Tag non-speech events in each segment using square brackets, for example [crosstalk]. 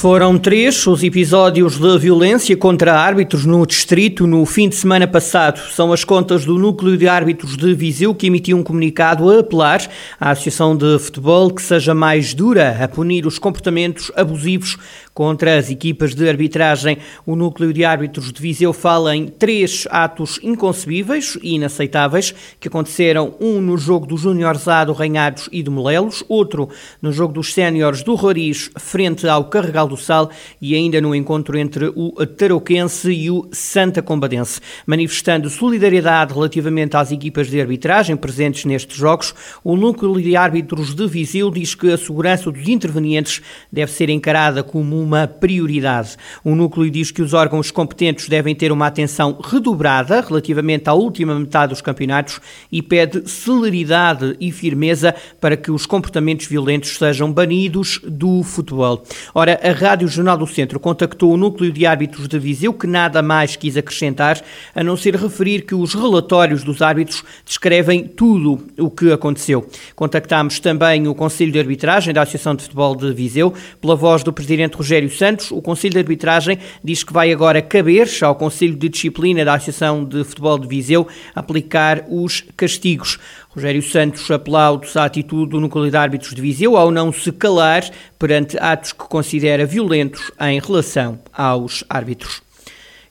Foram três os episódios de violência contra árbitros no distrito no fim de semana passado. São as contas do Núcleo de Árbitros de Viseu que emitiu um comunicado a apelar à Associação de Futebol que seja mais dura a punir os comportamentos abusivos contra as equipas de arbitragem. O Núcleo de Árbitros de Viseu fala em três atos inconcebíveis e inaceitáveis que aconteceram: um no jogo do Júnior A do Ranhados e do Molelos, outro no jogo dos Séniores do Roriz frente ao Carregal do Sal e ainda no encontro entre o Tarouquense e o Santa Combadense. Manifestando solidariedade relativamente às equipas de arbitragem presentes nestes jogos, o Núcleo de Árbitros de Viseu diz que a segurança dos intervenientes deve ser encarada como uma prioridade. O núcleo diz que os órgãos competentes devem ter uma atenção redobrada relativamente à última metade dos campeonatos e pede celeridade e firmeza para que os comportamentos violentos sejam banidos do futebol. Ora, a Rádio Jornal do Centro contactou o núcleo de árbitros de Viseu que nada mais quis acrescentar, a não ser referir que os relatórios dos árbitros descrevem tudo o que aconteceu. Contactámos também o Conselho de Arbitragem da Associação de Futebol de Viseu, pela voz do Presidente Rogério Santos, o Conselho de Arbitragem diz que vai agora caber ao Conselho de Disciplina da Associação de Futebol de Viseu aplicar os castigos. Rogério Santos aplaude à atitude do Núcleo de Árbitros de Viseu ao não se calar perante atos que considera violentos em relação aos árbitros.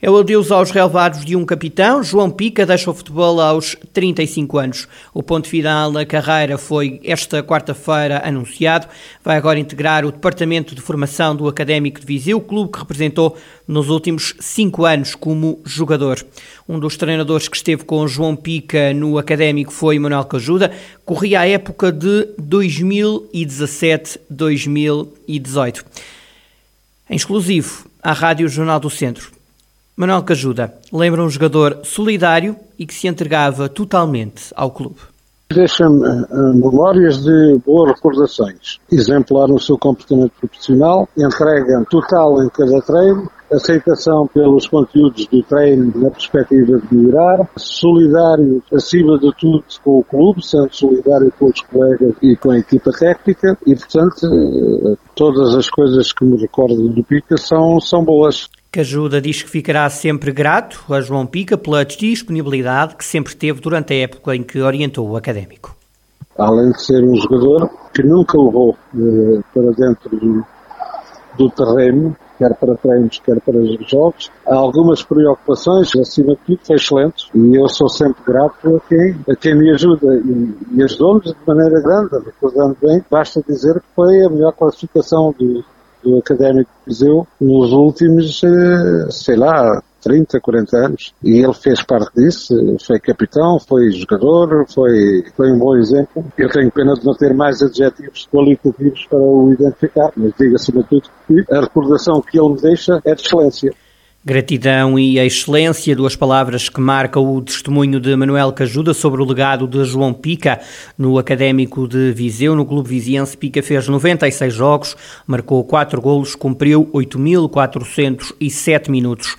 É o adeus aos relevados de um capitão. João Pica deixa o futebol aos 35 anos. O ponto final na carreira foi esta quarta-feira anunciado. Vai agora integrar o Departamento de Formação do Académico de Viseu, clube que representou nos últimos cinco anos como jogador. Um dos treinadores que esteve com João Pica no Académico foi Manuel Cajuda. Corria a época de 2017-2018. Em exclusivo à Rádio Jornal do Centro. Manuel Cajuda lembra um jogador solidário e que se entregava totalmente ao clube. Deixa-me uh, memórias de boas recordações. Exemplar no seu comportamento profissional, entrega total em cada treino, aceitação pelos conteúdos do treino na perspectiva de melhorar, solidário acima de tudo com o clube, sendo solidário com os colegas e com a equipa técnica e, portanto, uh, todas as coisas que me recordo do Pica são, são boas. Cajuda diz que ficará sempre grato a João Pica pela disponibilidade que sempre teve durante a época em que orientou o académico. Além de ser um jogador que nunca levou eh, para dentro do, do, terreno, quer para treinos, quer para jogos, há algumas preocupações, acima de tudo foi excelente e eu sou sempre grato a quem, a quem me ajuda e, e ajudou-me de maneira grande, recordando bem, basta dizer que foi a melhor classificação do, do Académico de Viseu nos últimos, eh, sei lá, 30, 40 anos. E ele fez parte disso, foi capitão, foi jogador, foi, foi um bom exemplo. Eu tenho pena de não ter mais adjetivos qualitativos para o identificar, mas diga acima de tudo que a recordação que ele me deixa é de excelência. Gratidão e excelência, duas palavras que marcam o testemunho de Manuel Cajuda sobre o legado de João Pica no Académico de Viseu. No Clube Viziense, Pica fez 96 jogos, marcou 4 golos, cumpriu 8.407 minutos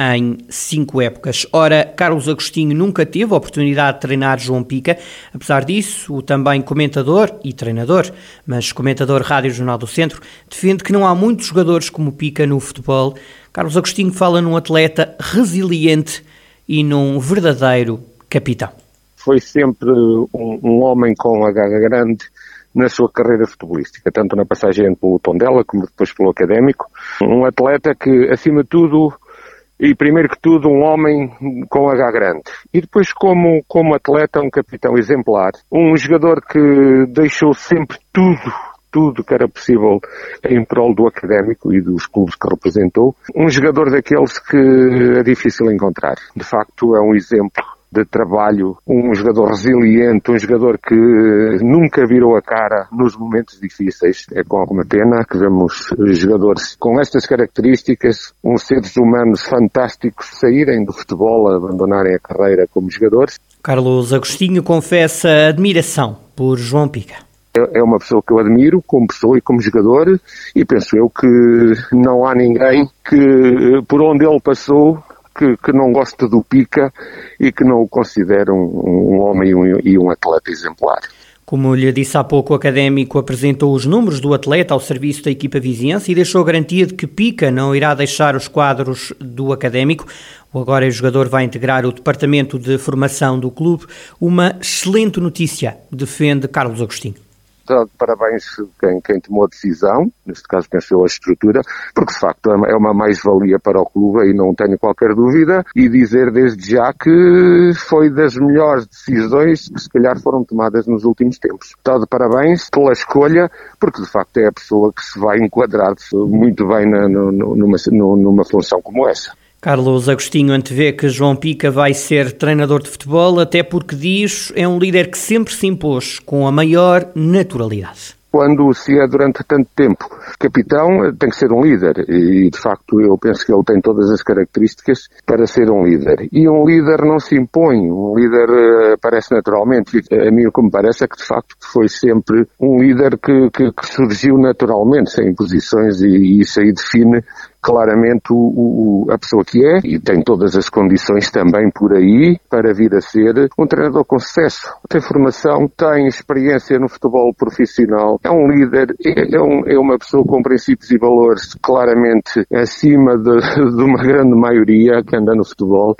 em cinco épocas. Ora, Carlos Agostinho nunca teve a oportunidade de treinar João Pica, apesar disso, o também comentador e treinador, mas comentador Rádio Jornal do Centro, defende que não há muitos jogadores como Pica no futebol. Carlos Agostinho fala num atleta resiliente e num verdadeiro capitão. Foi sempre um, um homem com a garra grande na sua carreira futebolística, tanto na passagem pelo Tondela como depois pelo Académico. Um atleta que, acima de tudo, e primeiro que tudo um homem com H grande. E depois como, como atleta um capitão exemplar. Um jogador que deixou sempre tudo, tudo que era possível em prol do académico e dos clubes que representou. Um jogador daqueles que é difícil encontrar. De facto é um exemplo de trabalho, um jogador resiliente, um jogador que nunca virou a cara nos momentos difíceis. É com alguma pena que vemos jogadores com estas características, uns seres humanos fantásticos saírem do futebol, abandonarem a carreira como jogadores. Carlos Agostinho confessa admiração por João Pica é, é uma pessoa que eu admiro como pessoa e como jogador e penso eu que não há ninguém que por onde ele passou que, que não gosta do Pica e que não o considera um, um homem e um, e um atleta exemplar. Como lhe disse há pouco, o académico apresentou os números do atleta ao serviço da equipa vizinhança e deixou garantia de que Pica não irá deixar os quadros do académico. O agora jogador vai integrar o departamento de formação do clube. Uma excelente notícia, defende Carlos Agostinho de parabéns quem, quem tomou a decisão, neste caso pensou a estrutura, porque de facto é uma mais-valia para o clube e não tenho qualquer dúvida, e dizer desde já que foi das melhores decisões que se calhar foram tomadas nos últimos tempos. Está de parabéns pela escolha, porque de facto é a pessoa que se vai enquadrar muito bem na, numa, numa função como essa. Carlos Agostinho antevê que João Pica vai ser treinador de futebol, até porque diz é um líder que sempre se impôs com a maior naturalidade quando se é durante tanto tempo capitão, tem que ser um líder. E, de facto, eu penso que ele tem todas as características para ser um líder. E um líder não se impõe, um líder uh, aparece naturalmente. A mim o que me parece é que, de facto, foi sempre um líder que, que, que surgiu naturalmente, sem imposições, e, e isso aí define claramente o, o, a pessoa que é e tem todas as condições também por aí para vir a ser um treinador com sucesso. Tem formação, tem experiência no futebol profissional, é um líder, é, é, um, é uma pessoa com princípios e valores claramente acima de, [laughs] de uma grande maioria que anda no futebol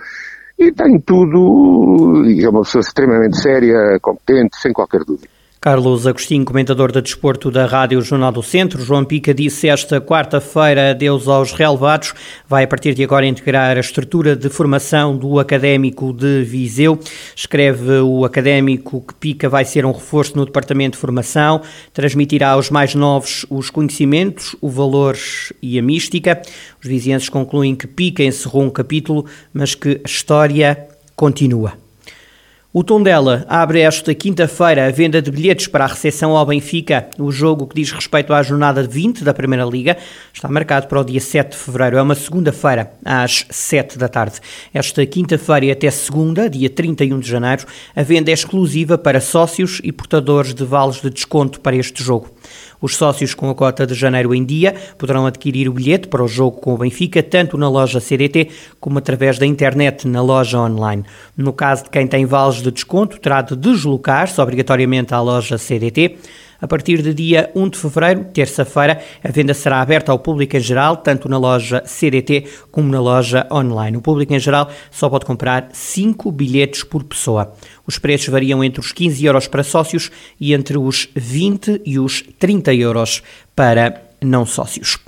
e tem tudo, e é uma pessoa extremamente séria, competente, sem qualquer dúvida. Carlos Agostinho, comentador de desporto da Rádio Jornal do Centro. João Pica disse esta quarta-feira adeus aos relevados. Vai a partir de agora integrar a estrutura de formação do Académico de Viseu. Escreve o Académico que Pica vai ser um reforço no Departamento de Formação, transmitirá aos mais novos os conhecimentos, o valor e a mística. Os vizinhanços concluem que Pica encerrou um capítulo, mas que a história continua. O Tondela abre esta quinta-feira a venda de bilhetes para a recepção ao Benfica. O jogo que diz respeito à jornada 20 da Primeira Liga está marcado para o dia 7 de fevereiro. É uma segunda-feira, às 7 da tarde. Esta quinta-feira e até segunda, dia 31 de janeiro, a venda é exclusiva para sócios e portadores de vales de desconto para este jogo. Os sócios com a cota de janeiro em dia poderão adquirir o bilhete para o jogo com o Benfica, tanto na loja CDT como através da internet na loja online. No caso de quem tem vales de desconto, terá de deslocar-se obrigatoriamente à loja CDT. A partir de dia 1 de fevereiro, terça-feira, a venda será aberta ao público em geral, tanto na loja CDT como na loja online. O público em geral só pode comprar 5 bilhetes por pessoa. Os preços variam entre os 15 euros para sócios e entre os 20 e os 30 euros para não sócios.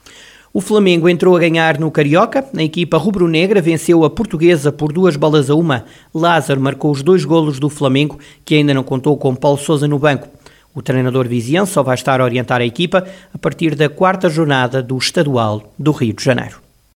O Flamengo entrou a ganhar no Carioca. A equipa rubro-negra venceu a portuguesa por duas bolas a uma. Lázaro marcou os dois golos do Flamengo, que ainda não contou com Paulo Sousa no banco. O treinador viziense só vai estar a orientar a equipa a partir da quarta jornada do Estadual do Rio de Janeiro.